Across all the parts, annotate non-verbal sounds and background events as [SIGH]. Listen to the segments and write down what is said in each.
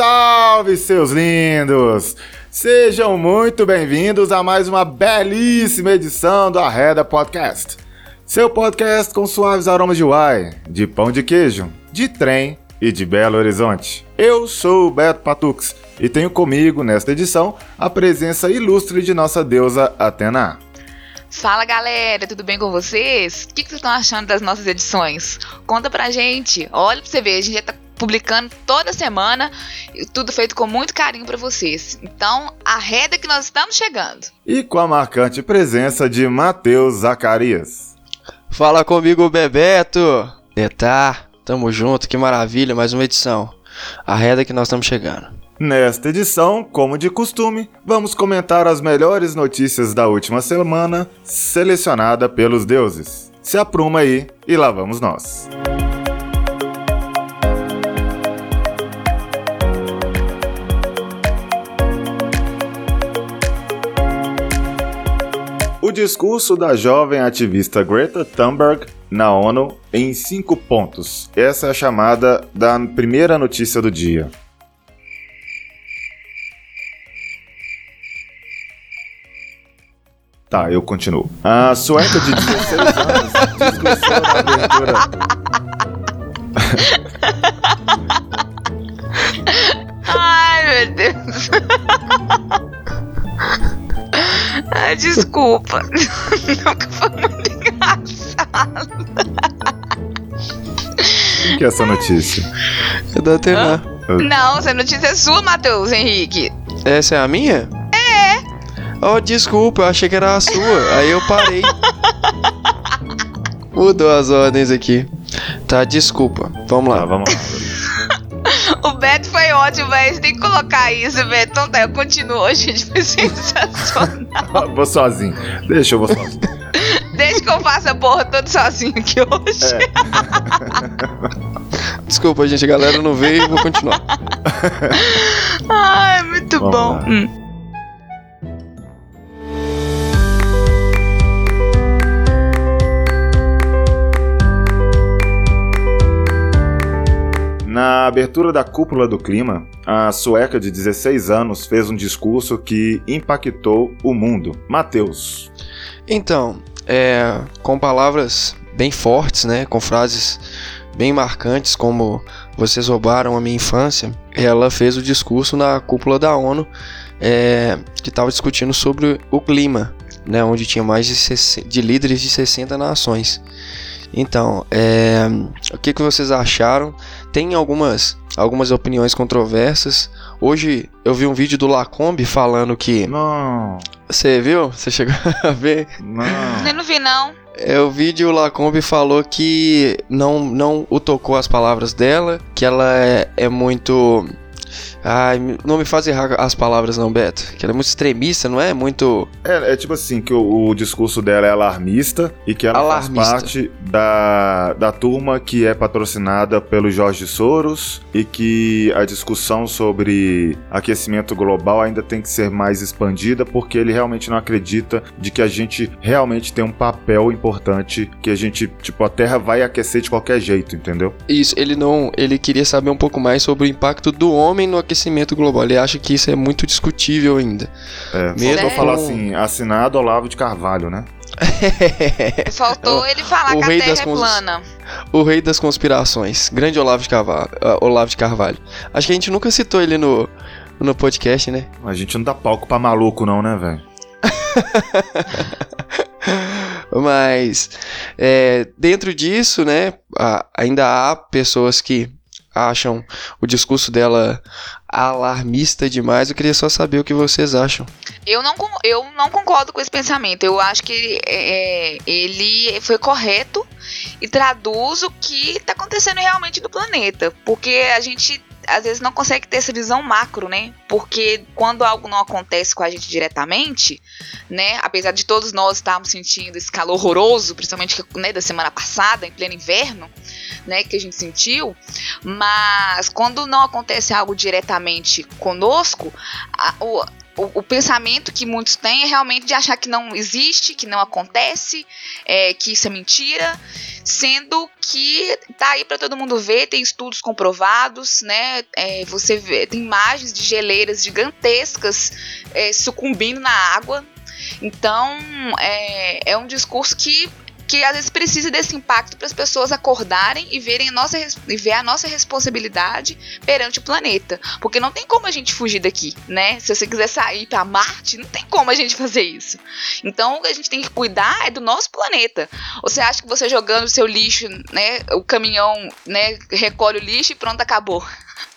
Salve, seus lindos! Sejam muito bem-vindos a mais uma belíssima edição do Arreda Podcast. Seu podcast com suaves aromas de uai, de pão de queijo, de trem e de Belo Horizonte. Eu sou o Beto Patux e tenho comigo, nesta edição, a presença ilustre de nossa deusa Atena. Fala galera, tudo bem com vocês? O que, vocês estão achando das nossas edições? Conta pra gente. Olha pra você ver, a gente já tá publicando toda semana, tudo feito com muito carinho para vocês. Então, arreda que nós estamos chegando. E com a marcante presença de Matheus Zacarias. Fala comigo, Bebeto. Etar, tamo junto, que maravilha, mais uma edição. Arreda que nós estamos chegando. Nesta edição, como de costume, vamos comentar as melhores notícias da última semana, selecionada pelos deuses. Se apruma aí e lá vamos nós. O discurso da jovem ativista Greta Thunberg na ONU em cinco pontos. Essa é a chamada da primeira notícia do dia. Tá, eu continuo. A sueca de 16 anos discursou na abertura. [LAUGHS] Ai, meu Deus. [LAUGHS] Desculpa. [LAUGHS] Nunca foi muito engraçado. O que é essa notícia? É da Atena. Não, essa notícia é sua, Matheus Henrique. Essa é a minha? Oh, desculpa, eu achei que era a sua. Aí eu parei. [LAUGHS] Mudou as ordens aqui. Tá, desculpa. Vamos lá. Tá, vamos lá. O Beto foi ótimo, velho. Você tem que colocar isso, Beto. Então tá, eu continuo, [LAUGHS] gente. Foi sensacional. vou sozinho. Deixa, eu vou sozinho. Deixa que eu faça a porra toda sozinho aqui hoje. É. [LAUGHS] Desculpa, gente. A galera não veio. Vou continuar. Ai, muito vamos bom. Hum. Abertura da cúpula do clima, a sueca de 16 anos fez um discurso que impactou o mundo. Mateus. Então, é, com palavras bem fortes, né, com frases bem marcantes, como vocês roubaram a minha infância, ela fez o discurso na cúpula da ONU é, que estava discutindo sobre o clima, né, onde tinha mais de, 60, de líderes de 60 nações. Então, é, o que, que vocês acharam? Tem algumas, algumas opiniões controversas. Hoje eu vi um vídeo do Lacombe falando que. Não. Você viu? Você chegou [LAUGHS] a ver? Não. Eu não vi, não. É, o vídeo o Lacombe falou que não, não o tocou as palavras dela, que ela é, é muito Ai, não me faz errar as palavras não, Beto. Que ela é muito extremista, não é? Muito... É, é tipo assim, que o, o, discurso dela é alarmista e que ela alarmista. faz parte da, da turma que é patrocinada pelo Jorge Soros e que a discussão sobre aquecimento global ainda tem que ser mais expandida porque ele realmente não acredita de que a gente realmente tem um papel importante que a gente, tipo, a Terra vai aquecer de qualquer jeito, entendeu? Isso, ele não... Ele queria saber um pouco mais sobre o impacto do homem no aquecimento global. Ele acha que isso é muito discutível ainda. É, Mesmo falar assim, assinado Olavo de Carvalho, né? [LAUGHS] [LAUGHS] Faltou ele falar o que a Terra é plana. O rei das conspirações. Grande Olavo de, Carvalho, uh, Olavo de Carvalho. Acho que a gente nunca citou ele no, no podcast, né? A gente não dá palco pra maluco, não, né, velho? [LAUGHS] Mas é, dentro disso, né, ainda há pessoas que acham o discurso dela alarmista demais. Eu queria só saber o que vocês acham. Eu não, eu não concordo com esse pensamento. Eu acho que é, ele foi correto e traduz o que está acontecendo realmente no planeta. Porque a gente às vezes não consegue ter essa visão macro, né? Porque quando algo não acontece com a gente diretamente, né? Apesar de todos nós estarmos sentindo esse calor horroroso, principalmente né, da semana passada, em pleno inverno, né? Que a gente sentiu, mas quando não acontece algo diretamente conosco, a, o, o, o, pensamento que muitos têm é realmente de achar que não existe, que não acontece, é, que isso é mentira, sendo que tá aí para todo mundo ver, tem estudos comprovados, né? É, você vê, tem imagens de geleiras gigantescas é, sucumbindo na água. Então é, é um discurso que que às vezes precisa desse impacto para as pessoas acordarem e verem a nossa, e ver a nossa responsabilidade perante o planeta. Porque não tem como a gente fugir daqui, né? Se você quiser sair para Marte, não tem como a gente fazer isso. Então, o que a gente tem que cuidar é do nosso planeta. Você acha que você jogando o seu lixo, né, o caminhão, né, recolhe o lixo e pronto, acabou.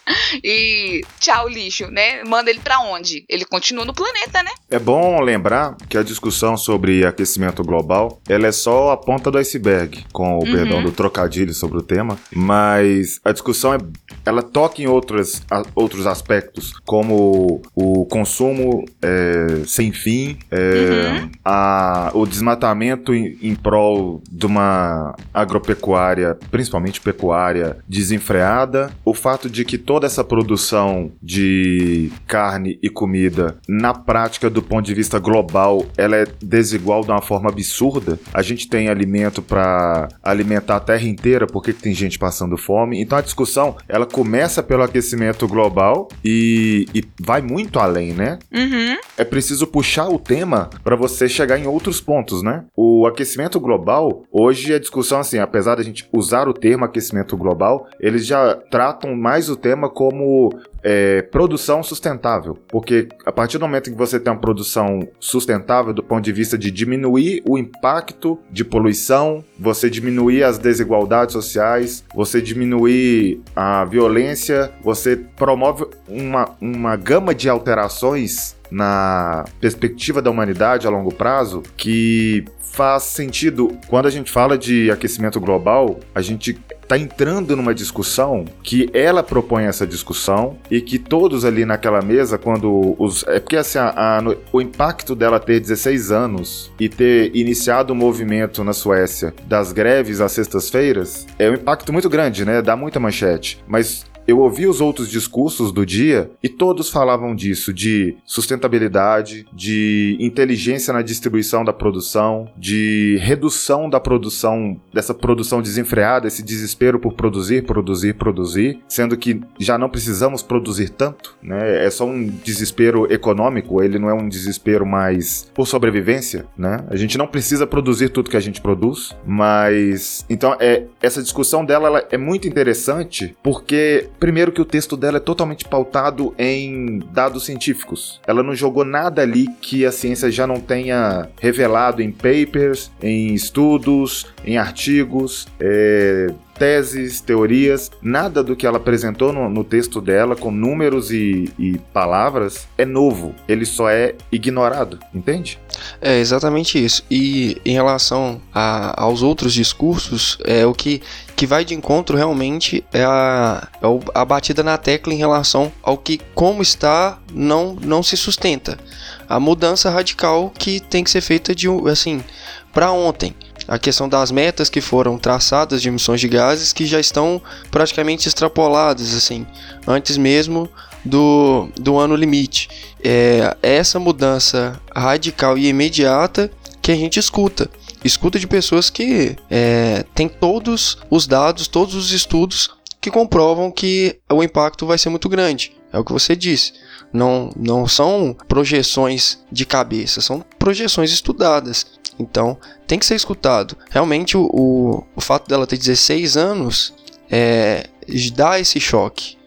[LAUGHS] e tchau lixo, né? Manda ele para onde? Ele continua no planeta, né? É bom lembrar que a discussão sobre aquecimento global, ela é só a ponta do iceberg, com o uhum. perdão do trocadilho sobre o tema, mas a discussão é, ela toca em outros, a, outros aspectos, como o consumo é, sem fim, é, uhum. a, o desmatamento em, em prol de uma agropecuária, principalmente pecuária, desenfreada, o fato de que toda essa produção de carne e comida, na prática, do ponto de vista global, ela é desigual de uma forma absurda. A gente tem alimento para alimentar a terra inteira, por que tem gente passando fome? Então a discussão, ela começa pelo aquecimento global e, e vai muito além, né? Uhum. É preciso puxar o tema para você chegar em outros pontos, né? O aquecimento global, hoje a discussão, assim, apesar da gente usar o termo aquecimento global, eles já tratam mais o tema como é, produção sustentável. Porque a partir do momento que você tem uma produção sustentável do ponto de vista de diminuir o impacto de poluição, você diminuir as desigualdades sociais, você diminuir a violência, você promove uma, uma gama de alterações na perspectiva da humanidade a longo prazo que faz sentido. Quando a gente fala de aquecimento global, a gente está entrando numa discussão que ela propõe essa discussão e que todos ali naquela mesa, quando os. É porque assim, a, a, o impacto dela ter 16 anos e ter iniciado o um movimento na Suécia das greves às sextas-feiras é um impacto muito grande, né? Dá muita manchete. Mas eu ouvi os outros discursos do dia e todos falavam disso, de sustentabilidade, de inteligência na distribuição da produção, de redução da produção, dessa produção desenfreada, esse desespero por produzir, produzir, produzir, sendo que já não precisamos produzir tanto, né? É só um desespero econômico, ele não é um desespero mais por sobrevivência, né? A gente não precisa produzir tudo que a gente produz, mas então é essa discussão dela é muito interessante porque Primeiro que o texto dela é totalmente pautado em dados científicos. Ela não jogou nada ali que a ciência já não tenha revelado em papers, em estudos, em artigos. É, teses, teorias, nada do que ela apresentou no, no texto dela, com números e, e, palavras, é novo. Ele só é ignorado, entende? É exatamente isso. E em relação a, aos outros discursos, é o que, que vai de encontro realmente é a, é a batida na tecla em relação ao que, como está, não, não se sustenta. A mudança radical que tem que ser feita de assim para ontem a questão das metas que foram traçadas de emissões de gases que já estão praticamente extrapoladas, assim, antes mesmo do, do ano limite. É essa mudança radical e imediata que a gente escuta. Escuta de pessoas que é, têm todos os dados, todos os estudos que comprovam que o impacto vai ser muito grande. É o que você disse. Não, não são projeções de cabeça, são projeções estudadas. Então, tem que ser escutado. Realmente, o, o, o fato dela ter 16 anos é, dá esse choque.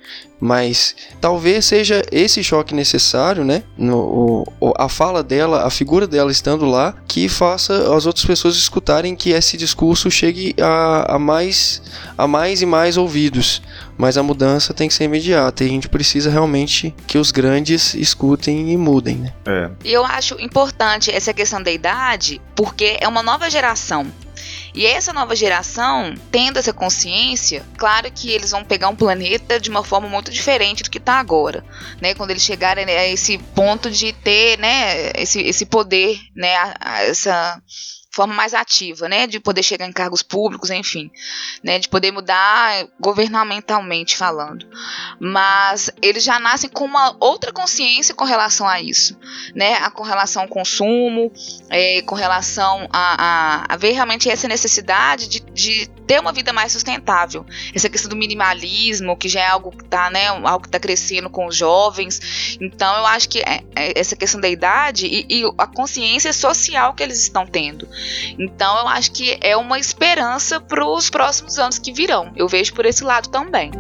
Mas talvez seja esse choque necessário, né? No, o, a fala dela, a figura dela estando lá, que faça as outras pessoas escutarem que esse discurso chegue a, a, mais, a mais e mais ouvidos. Mas a mudança tem que ser imediata e a gente precisa realmente que os grandes escutem e mudem, né? É. Eu acho importante essa questão da idade, porque é uma nova geração. E essa nova geração, tendo essa consciência, claro que eles vão pegar um planeta de uma forma muito diferente do que está agora, né? Quando eles chegarem a esse ponto de ter, né, esse, esse poder, né, a, a essa forma mais ativa, né, de poder chegar em cargos públicos, enfim, né, de poder mudar governamentalmente falando. Mas eles já nascem com uma outra consciência com relação a isso, né, com relação ao consumo, é, com relação a, a, a, ver realmente essa necessidade de, de ter uma vida mais sustentável. Essa questão do minimalismo, que já é algo que está, né, algo que está crescendo com os jovens. Então eu acho que é, é essa questão da idade e, e a consciência social que eles estão tendo. Então eu acho que é uma esperança para os próximos anos que virão. Eu vejo por esse lado também.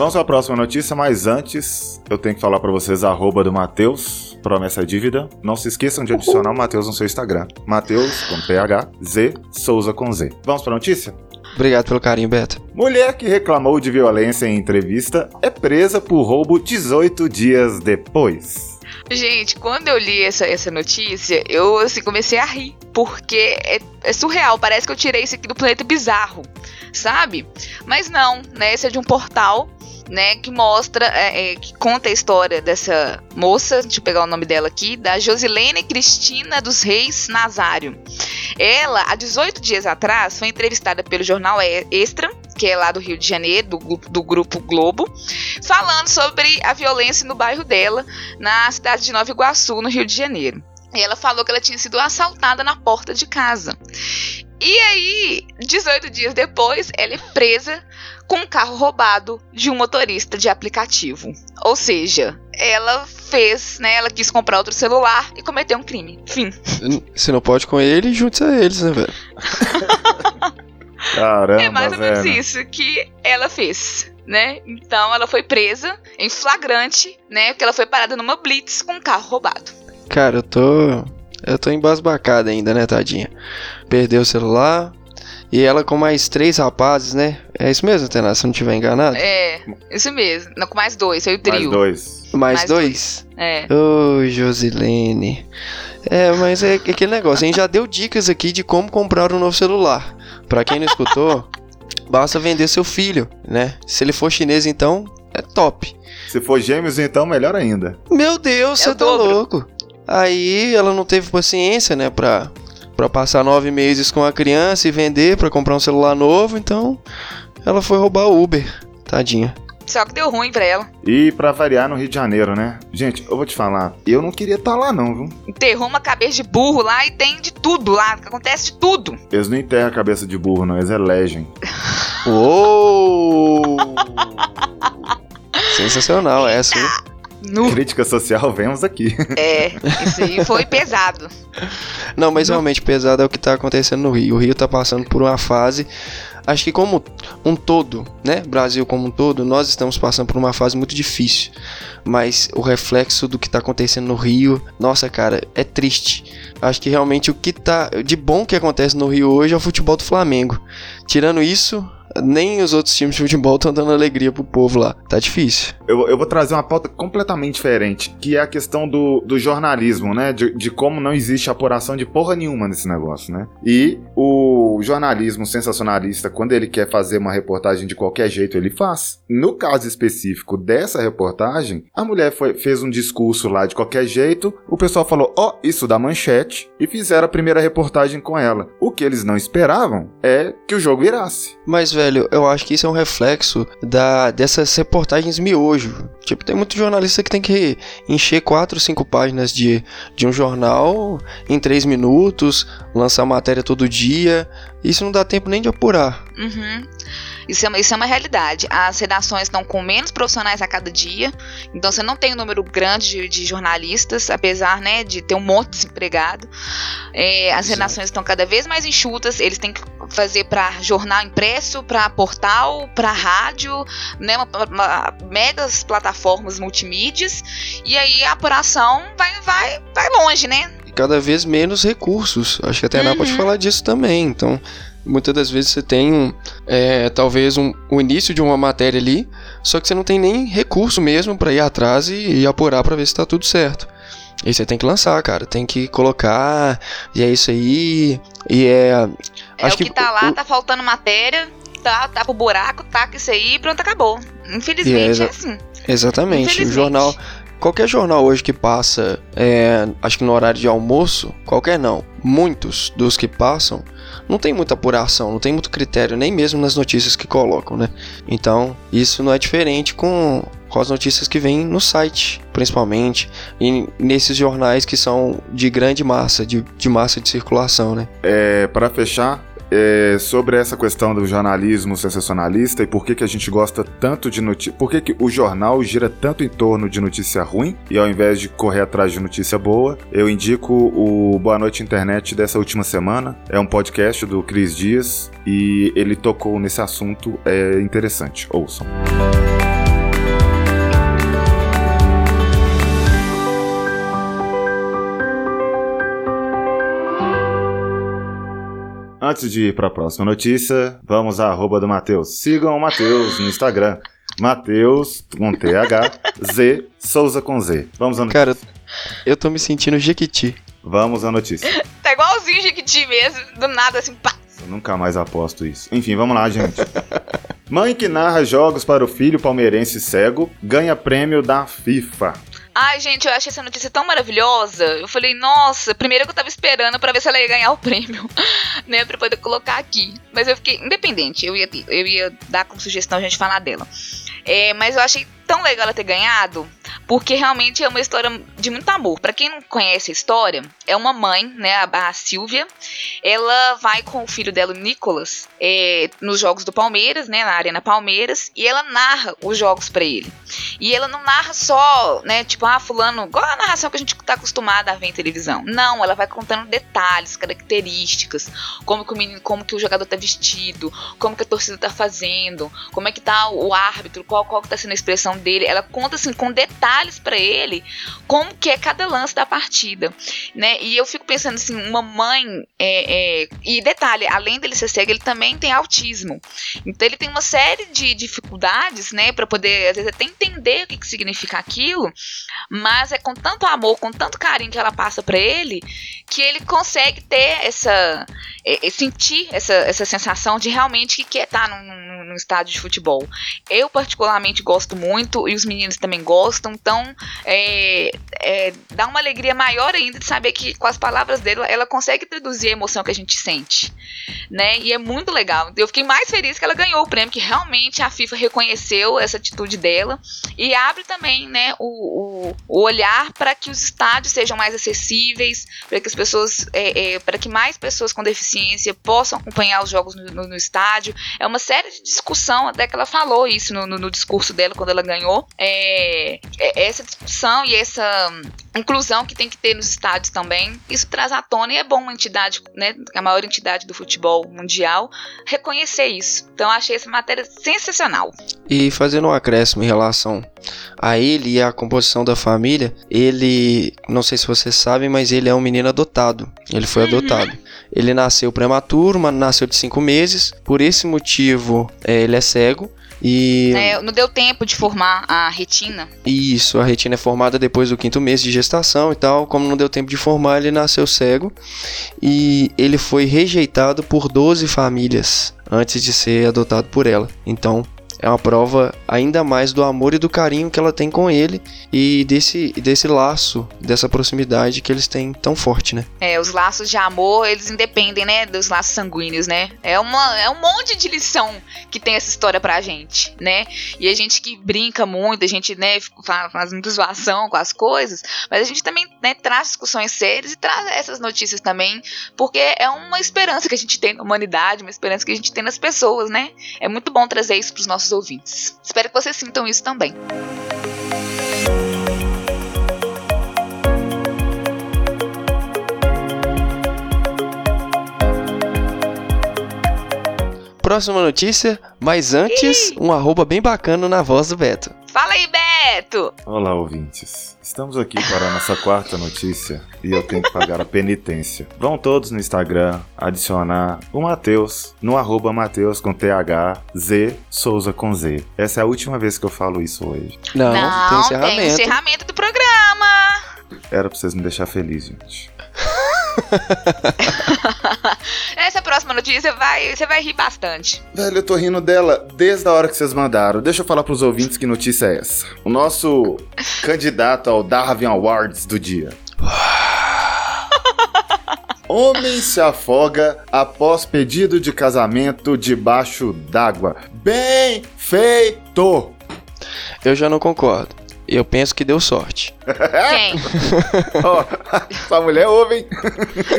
Vamos à próxima notícia, mas antes eu tenho que falar para vocês a arroba do Matheus, promessa dívida. Não se esqueçam de adicionar o Matheus no seu Instagram. Matheus com PH, Z, Souza com Z. Vamos para a notícia? Obrigado pelo carinho, Beto. Mulher que reclamou de violência em entrevista é presa por roubo 18 dias depois. Gente, quando eu li essa, essa notícia, eu assim, comecei a rir, porque é, é, surreal, parece que eu tirei isso aqui do planeta bizarro, sabe? Mas não, né? Esse é de um portal né, que mostra, é, é, que conta a história dessa moça, deixa eu pegar o nome dela aqui, da Josilene Cristina dos Reis Nazário. Ela, há 18 dias atrás, foi entrevistada pelo jornal Extra, que é lá do Rio de Janeiro, do, do grupo Globo, falando sobre a violência no bairro dela, na cidade de Nova Iguaçu, no Rio de Janeiro. Ela falou que ela tinha sido assaltada na porta de casa. E aí, 18 dias depois, ela é presa com um carro roubado de um motorista de aplicativo. Ou seja, ela fez, né? Ela quis comprar outro celular e cometeu um crime. Fim. Você não pode com ele, junte-se a eles, né, velho? [LAUGHS] Caramba, É mais ou menos velho. isso que ela fez. Né? Então ela foi presa em flagrante, né? Porque ela foi parada numa blitz com um carro roubado. Cara, eu tô. Eu tô embasbacada ainda, né, tadinha? Perdeu o celular. E ela com mais três rapazes, né? É isso mesmo, Tenaz, se eu não estiver enganado? É, isso mesmo. Não, com mais dois, foi o trio. Mais dois. mais, mais dois? É. Ô, Josilene. É, mas é aquele negócio. A gente já deu dicas aqui de como comprar um novo celular. Pra quem não escutou, [LAUGHS] basta vender seu filho, né? Se ele for chinês, então, é top. Se for gêmeos, então melhor ainda. Meu Deus, É você tá louco. Aí ela não teve paciência, né, pra, pra passar nove meses com a criança e vender pra comprar um celular novo, então ela foi roubar o Uber. Tadinha. Só que deu ruim pra ela. E pra variar no Rio de Janeiro, né? Gente, eu vou te falar, eu não queria estar lá não, viu? Enterrou uma cabeça de burro lá e tem de tudo lá. Acontece de tudo. Eles não enterram a cabeça de burro, não, eles elegem. Uou! [LAUGHS] Sensacional essa, hein? Nu. Crítica social, vemos aqui. É, isso aí foi pesado. Não, mas realmente pesado é o que tá acontecendo no Rio. O Rio tá passando por uma fase. Acho que como um todo, né? Brasil como um todo, nós estamos passando por uma fase muito difícil. Mas o reflexo do que tá acontecendo no Rio, nossa, cara, é triste. Acho que realmente o que tá de bom que acontece no Rio hoje é o futebol do Flamengo. Tirando isso, nem os outros times de futebol estão dando alegria pro povo lá. Tá difícil. Eu, eu vou trazer uma pauta completamente diferente, que é a questão do, do jornalismo, né? De, de como não existe apuração de porra nenhuma nesse negócio, né? E o jornalismo sensacionalista, quando ele quer fazer uma reportagem de qualquer jeito, ele faz. No caso específico dessa reportagem, a mulher foi- fez um discurso lá de qualquer jeito, o pessoal falou, ó, isso dá manchete, e fizeram a primeira reportagem com ela. O que eles não esperavam é que o jogo virasse. Mas, velho, eu acho que isso é um reflexo da, dessas reportagens miojo. Tipo, tem muito jornalista que tem que encher quatro, cinco páginas de, de um jornal em três minutos, lançar matéria todo dia. Isso não dá tempo nem de apurar. Uhum. Isso é, uma- isso é uma realidade. As redações estão com menos profissionais a cada dia, então você não tem um número grande de, de jornalistas, apesar né, de ter um monte de desempregado. É, as Exato. redações estão cada vez mais enxutas, eles têm que fazer para jornal impresso, para portal, para rádio, né, uma, uma- megas plataformas multimídias, e aí a apuração vai, vai, vai longe, né? E cada vez menos recursos. Acho que a Tainá Uhum. pode falar disso também. Então, muitas das vezes você tem um, é, talvez um, o início de uma matéria ali, só que você não tem nem recurso mesmo pra ir atrás e, e apurar pra ver se tá tudo certo. E você tem que lançar, cara. Tem que colocar. E é isso aí. E é. É acho o que, tá lá, o- tá faltando matéria. tá, tá pro buraco, taca isso aí e pronto, acabou. Infelizmente é, é assim. Exatamente. O jornal. Qualquer jornal hoje que passa, é, acho que no horário de almoço, qualquer não, muitos dos que passam, não tem muita apuração, não tem muito critério, nem mesmo nas notícias que colocam, né? Então, isso não é diferente com, com as notícias que vêm no site, principalmente, e nesses jornais que são de grande massa, de, de massa de circulação, né? É, para fechar, é, sobre essa questão do jornalismo sensacionalista e por que, que a gente gosta tanto de notícia. Por que, que o jornal gira tanto em torno de notícia ruim e ao invés de correr atrás de notícia boa, eu indico o Boa Noite Internet dessa última semana. É um podcast do Cris Dias e ele tocou nesse assunto. É interessante. Ouçam. Antes de ir para a próxima notícia, vamos à arroba do Matheus. Sigam o Matheus no Instagram. Matheus com TH, Z, Souza com Z. Vamos à notícia. Cara, eu tô me sentindo Jequiti. Vamos à notícia. [LAUGHS] tá igualzinho Jequiti mesmo, do nada assim, pá. Eu nunca mais aposto isso. Enfim, vamos lá, gente. Mãe que narra jogos para o filho palmeirense cego ganha prêmio da FIFA. Ai, gente, eu achei essa notícia tão maravilhosa. Eu falei, nossa, primeiro que eu tava esperando para ver se ela ia ganhar o prêmio, [LAUGHS] né, pra poder colocar aqui. Mas eu fiquei independente, eu ia, eu ia dar como sugestão a gente falar dela. É, mas eu achei tão legal ela ter ganhado, porque realmente é uma história de muito amor. Para quem não conhece a história, é uma mãe, né, a, a Silvia, ela vai com o filho dela, o Nicolas, é, nos jogos do Palmeiras, né, na Arena Palmeiras, e ela narra os jogos para ele. E ela não narra só, né, tipo, ah, fulano, igual a narração que a gente tá acostumada a ver em televisão. Não, ela vai contando detalhes, características, como que o menino, como que o jogador tá vestido, como que a torcida tá fazendo, como é que tá o árbitro, qual qual que tá sendo a expressão dele, ela conta assim com detalhes para ele como que é cada lance da partida, né? E eu fico pensando assim, uma mãe é, é, e detalhe, além dele ser cego, ele também tem autismo, então ele tem uma série de dificuldades, né, para poder às vezes até entender o que, que significa aquilo, mas é com tanto amor, com tanto carinho que ela passa para ele, que ele consegue ter essa, é, é, sentir essa, essa sensação de realmente que quer estar num, num, num estádio de futebol. Eu particularmente gosto muito muito e os meninos também gostam. Então, é, é, dá uma alegria maior ainda de saber que com as palavras dele ela consegue traduzir a emoção que a gente sente, né? E é muito legal. Eu fiquei mais feliz que ela ganhou o prêmio, que realmente a FIFA reconheceu essa atitude dela e abre também, né, o, o, o olhar para que os estádios sejam mais acessíveis, para que as pessoas, é, é, para que mais pessoas com deficiência possam acompanhar os jogos no, no, no, estádio. É uma série de discussão, até que ela falou isso no, no discurso dela quando ela ganhou, é, é, essa discussão e essa inclusão que tem que ter nos estádios também, isso traz à tona e é bom uma entidade, né, a maior entidade do futebol mundial, reconhecer isso. Então achei essa matéria sensacional. E fazendo um acréscimo em relação a ele e a composição da família, ele, não sei se vocês sabem, mas ele é um menino adotado. Ele foi uhum. adotado. Ele nasceu prematuro, mas nasceu de cinco meses. Por esse motivo, é, ele é cego. E... É, não deu tempo de formar a retina. Isso, a retina é formada depois do quinto mês de gestação e tal. Como não deu tempo de formar, ele nasceu cego. E ele foi rejeitado por 12 famílias antes de ser adotado por ela. Então, é uma prova ainda mais do amor e do carinho que ela tem com ele e desse, desse laço, dessa proximidade que eles têm tão forte, né? É, os laços de amor, eles independem, né, dos laços sanguíneos, né? É, uma, é um monte de lição que tem essa história pra gente, né? E a gente que brinca muito, a gente, né, faz muita zoação com as coisas, mas a gente também, né, traz discussões sérias e traz essas notícias também, porque é uma esperança que a gente tem na humanidade, uma esperança que a gente tem nas pessoas, né? É muito bom trazer isso pros nossos ouvintes. Espero que vocês sintam isso também. Próxima notícia, mas antes, Ih! um arroba bem bacana na voz do Beto. Fala aí, Beto! Olá, ouvintes. Estamos aqui para a nossa quarta notícia e eu tenho que pagar a penitência. Vão todos no Instagram adicionar o Matheus no arroba Mateus com TH, Z, Souza com Z. Essa é a última vez que eu falo isso hoje. Não, Não tem encerramento. Tem encerramento do programa. Era pra vocês me deixar feliz, gente. [LAUGHS] Essa próxima notícia vai, você vai rir bastante. Velho, eu tô rindo dela desde a hora que vocês mandaram. Deixa eu falar pros ouvintes que notícia é essa. O nosso [LAUGHS] candidato ao Darwin Awards do dia. [LAUGHS] Homem se afoga após pedido de casamento debaixo d'água. Bem feito! Eu já não concordo. Eu penso que deu sorte. Quem? [LAUGHS] Ó, sua mulher ouve, hein?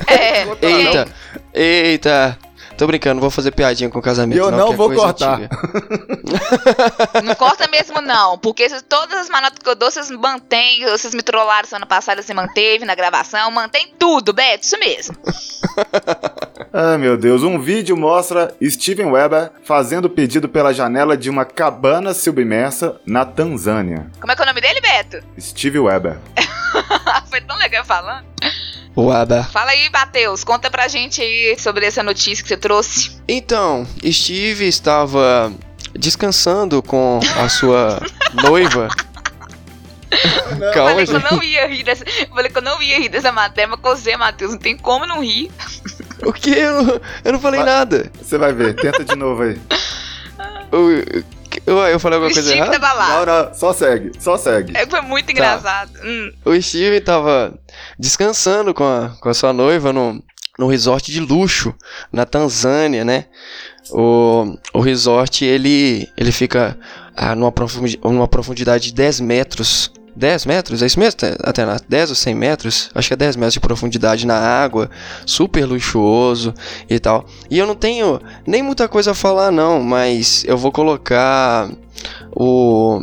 É. Eita, eita. Tô brincando, vou fazer piadinha com o casamento. Eu não que é vou cortar. [LAUGHS] Não corta mesmo, não. Porque se- todas as manotas que eu dou, vocês mantêm. Vocês me trollaram semana passada, você manteve na gravação. Mantém tudo, Beto. Isso mesmo. [LAUGHS] Ah, meu Deus. Um vídeo mostra Steven Weber fazendo pedido pela janela de uma cabana submersa na Tanzânia. Como é que é o [LAUGHS] Steve Weber. Foi tão legal falando. Uaba. Fala aí, Matheus. Conta pra gente aí sobre essa notícia que você trouxe. Então, Steve estava descansando com a sua [LAUGHS] noiva. Eu Calma, falei que eu gente. não ia rir dessa. eu Falei que eu não ia rir dessa matéria, mas com você, Matheus, não tem como não rir. O que? Eu não, eu não falei Vai. nada. Você vai ver. Tenta de novo aí. [LAUGHS] Eu, eu, eu falei O alguma coisa Steve errada? tava lá. Não, não. Só segue. Só segue. É, foi muito engraçado. Hum. O Steve tava descansando com a, com a sua noiva no, no resort de luxo na Tanzânia, né? O, o resort ele, ele fica ah, numa, profundi- numa profundidade de 10 metros. 10 metros? É isso mesmo, até 10 ou 100 metros? Acho que é 10 metros de profundidade na água, super luxuoso e tal. E eu não tenho nem muita coisa a falar, não, mas eu vou colocar o,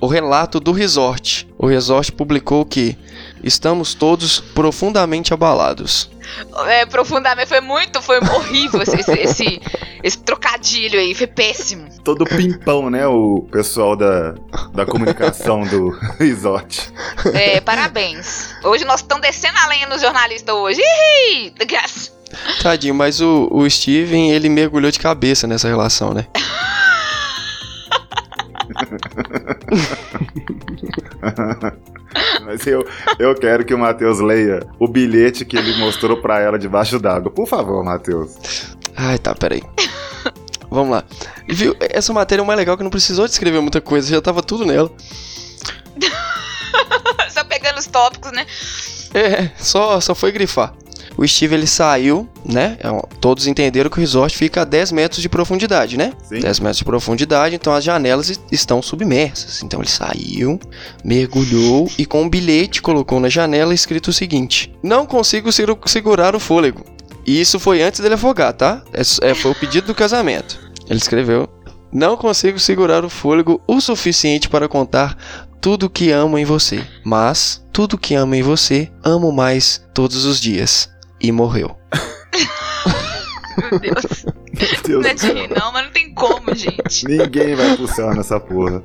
o relato do resort. O resort publicou que estamos todos profundamente abalados. É, profundamente, foi muito, foi horrível esse, esse, esse, esse trocadilho aí, foi péssimo. Todo pimpão, né? O pessoal da, da comunicação do [LAUGHS] resort. É, parabéns. Hoje nós estamos descendo a lenha nos jornalistas hoje. Ih. Tadinho, mas o, o Steven, ele mergulhou de cabeça nessa relação, né? [LAUGHS] [LAUGHS] Mas eu, eu quero que o Matheus leia o bilhete que ele mostrou pra ela debaixo d'água. Por favor, Matheus. Ai, tá, peraí. Vamos lá. Viu? Essa matéria é mais legal que não precisou de escrever muita coisa, já tava tudo nela. [LAUGHS] Só pegando os tópicos, né? É, só, só foi grifar. O Steve ele saiu, né? É, Todos entenderam que o resort fica a 10 metros de profundidade, né? Sim. 10 metros de profundidade, então as janelas es- estão submersas. Então ele saiu, mergulhou e com um bilhete colocou na janela escrito o seguinte: Não consigo segurar o fôlego. E isso foi antes dele afogar, tá? É é, foi o pedido do casamento. Ele escreveu: Não consigo segurar o fôlego o suficiente para contar tudo que amo em você. Mas tudo que amo em você, amo mais todos os dias. E morreu. Meu Deus. Deus Não é de rir, não, mas não tem como, gente. Ninguém vai pulsar nessa porra.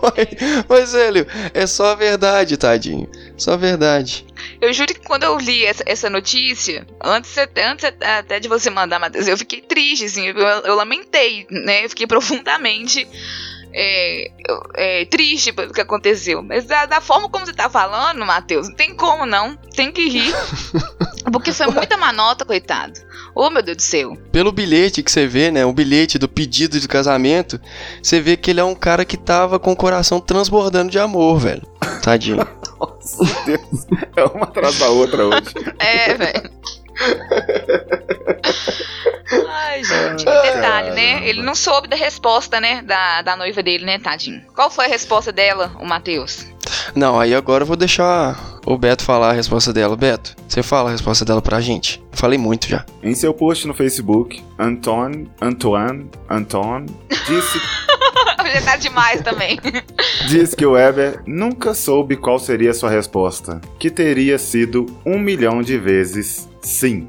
[LAUGHS] Mas, velho, é só a verdade, tadinho. Só a verdade. Eu juro que quando eu li essa, essa notícia, antes, antes até de você mandar, Matheus, eu fiquei triste, assim, eu, eu lamentei, né? Eu fiquei profundamente é, é, triste pelo que aconteceu. Mas da, da forma como você tá falando, Matheus, não tem como não. Tem que rir. [LAUGHS] Porque foi muita manota, coitado. Ô, meu Deus do céu. Pelo bilhete que você vê, né? O bilhete do pedido de casamento, você vê que ele é um cara que tava com o coração transbordando de amor, velho. Tadinho. [LAUGHS] Nossa, Deus. É uma atrás da outra hoje. É, velho. Ai, gente, que detalhe, né? Ele não soube da resposta, né? Da, da noiva dele, né, tadinho? Qual foi a resposta dela, o Matheus? Não, aí agora eu vou deixar o Beto falar a resposta dela. Beto, você fala a resposta dela pra gente. Falei muito já. Em seu post no Facebook, Anton, Antoine, Anton disse, [LAUGHS] Já tá demais também. [LAUGHS] diz que o Weber nunca soube qual seria sua resposta, que teria sido um milhão de vezes sim.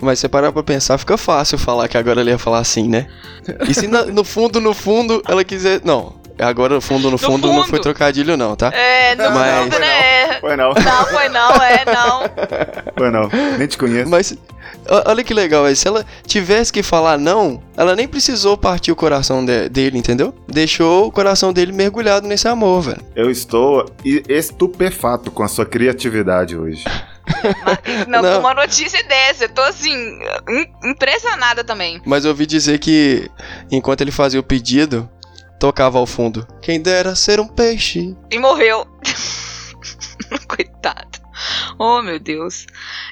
Mas se você parar pra pensar, fica fácil falar que agora ela ia falar assim, né? E se na- no fundo, no fundo, ela quiser. Não, agora no fundo, no fundo, não foi trocadilho, não, tá? É, no Mas- fundo, né? Foi não, Não, foi não, é, não. foi não. Nem te conheço. Mas olha que legal, velho. se ela tivesse que falar não, ela nem precisou partir o coração de- dele, entendeu? Deixou o coração dele mergulhado nesse amor, velho. Eu estou estupefato com a sua criatividade hoje. Não, não. uma notícia dessa, eu tô assim, impressionada também. Mas eu ouvi dizer que enquanto ele fazia o pedido, tocava ao fundo. Quem dera ser um peixe. E morreu. [LAUGHS] Coitado. Oh, meu Deus.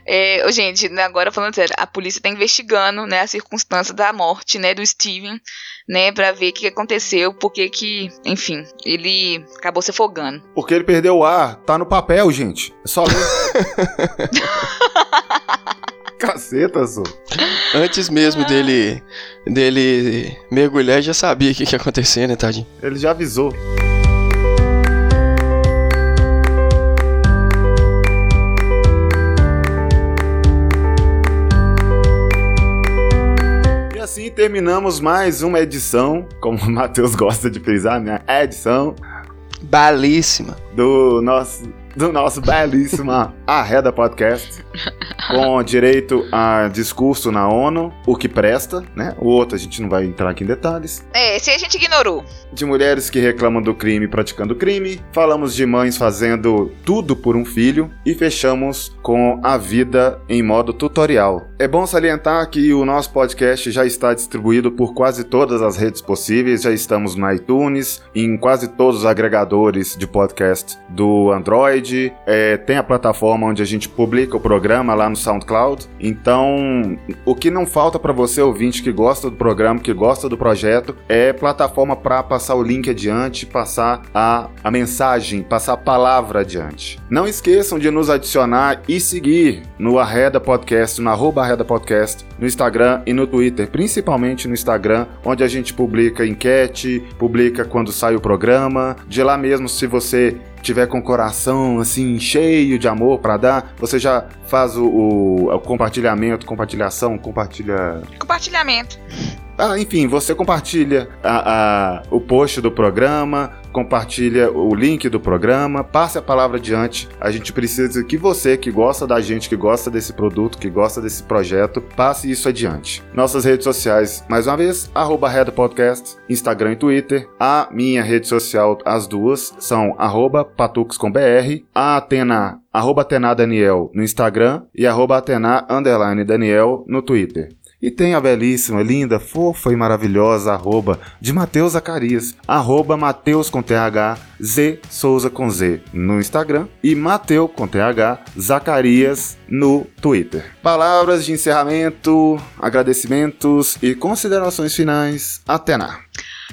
É, gente, agora falando sério, a polícia tá investigando, né, a circunstância da morte, né, do Steven, né, para ver o que aconteceu, porque que, enfim, ele acabou se afogando. Porque ele perdeu o ar, tá no papel, gente. É só ler. [LAUGHS] Caceta, só. Antes mesmo dele dele mergulhar, já sabia o que, que ia acontecer, né, tadinho? Ele já avisou. assim terminamos mais uma edição, como o Matheus gosta de frisar, né? Edição. Belíssima. Do nosso do nosso belíssimo Arreda Podcast, [LAUGHS] com direito a discurso na ONU, o que presta, né? O outro a gente não vai entrar aqui em detalhes. É, esse a gente ignorou. De mulheres que reclamam do crime praticando crime, falamos de mães fazendo tudo por um filho e fechamos com a vida em modo tutorial. É bom salientar que o nosso podcast já está distribuído por quase todas as redes possíveis, já estamos no iTunes, em quase todos os agregadores de podcast do Android é, tem a plataforma onde a gente publica o programa lá no SoundCloud. Então, o que não falta para você, ouvinte, que gosta do programa, que gosta do projeto, é plataforma para passar o link adiante, passar a, a mensagem, passar a palavra adiante. Não esqueçam de nos adicionar e seguir no Arreda Podcast, no arroba Arreda Podcast, no Instagram e no Twitter, principalmente no Instagram, onde a gente publica enquete, publica quando sai o programa. De lá mesmo, se você tiver com o coração assim cheio de amor para dar, você já faz o, o, o compartilhamento, compartilhação, compartilha. Compartilhamento. Ah, enfim, você compartilha a, a, o post do programa, compartilha o link do programa, passe a palavra adiante. A gente precisa que você que gosta da gente, que gosta desse produto, que gosta desse projeto, passe isso adiante. Nossas redes sociais, mais uma vez, arroba Podcast, Instagram e Twitter. A minha rede social, as duas, são arroba patuxcombr, a Atena, arroba Atena Daniel no Instagram e arroba Atena underline Daniel no Twitter. E tem a belíssima, linda, fofa e maravilhosa arroba de Matheus Zacarias, arroba Mateus com TH, Z Souza com Z no Instagram e Mateu com TH, Zacarias no Twitter. Palavras de encerramento, agradecimentos e considerações finais. Até na!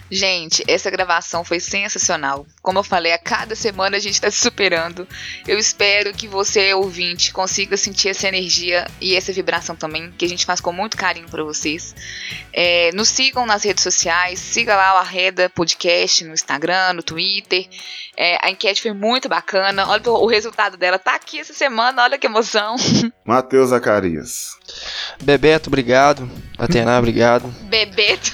Gente, essa gravação foi sensacional. Como eu falei, a cada semana a gente está se superando. Eu espero que você, ouvinte, consiga sentir essa energia e essa vibração também, que a gente faz com muito carinho para vocês. É, nos sigam nas redes sociais, siga lá o Arreda Podcast no Instagram, no Twitter. É, a enquete foi muito bacana. Olha o resultado dela. Tá aqui essa semana, olha que emoção. [LAUGHS] Matheus Zacarias. Bebeto, obrigado. Atena, obrigado. Bebeto.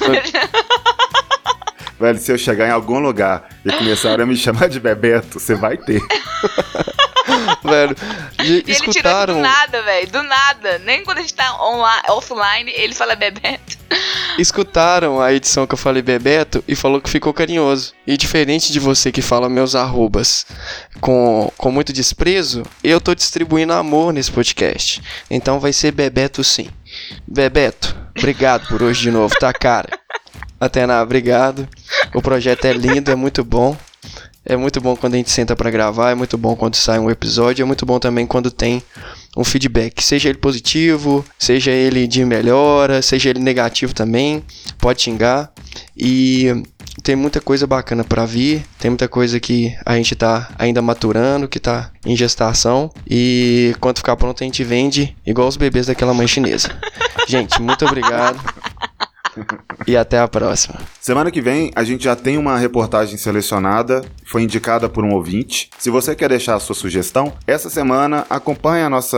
Velho, se eu chegar em algum lugar e começarem a me chamar de Bebeto, você vai ter. [LAUGHS] velho, e, e escutaram... Ele do nada, velho, do nada. Nem quando a gente tá online, offline, ele fala Bebeto. Escutaram a edição que eu falei Bebeto e falou que ficou carinhoso. E diferente de você que fala meus arrobas com, com muito desprezo, eu tô distribuindo amor nesse podcast. Então vai ser Bebeto sim. Bebeto, obrigado por hoje de novo, tá, cara? Atena, obrigado. O projeto é lindo, é muito bom. É muito bom quando a gente senta para gravar, é muito bom quando sai um episódio, é muito bom também quando tem um feedback, seja ele positivo, seja ele de melhora, seja ele negativo também, pode xingar. E tem muita coisa bacana para vir, tem muita coisa que a gente tá ainda maturando, que tá em gestação e quando ficar pronto a gente vende igual os bebês daquela mãe chinesa. gente, muito obrigado. E até a próxima. Semana que vem a gente já tem uma reportagem selecionada, foi indicada por um ouvinte. Se você quer deixar a sua sugestão, essa semana acompanhe a nossa,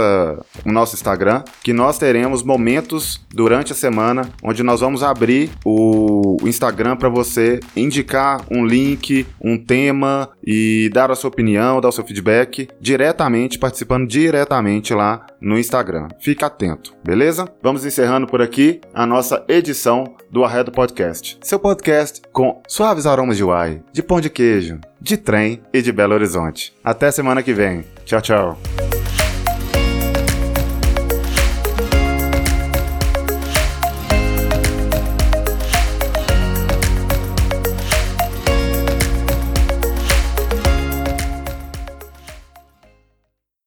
o nosso Instagram, que nós teremos momentos durante a semana onde nós vamos abrir o Instagram para você indicar um link, um tema e dar a sua opinião, dar o seu feedback diretamente, participando diretamente lá no Instagram. Fique atento, beleza? Vamos encerrando por aqui a nossa edição do Arredo Podcast. Seu podcast com suaves aromas de uai, de pão de queijo, de trem e de Belo Horizonte. Até semana que vem. Tchau, tchau.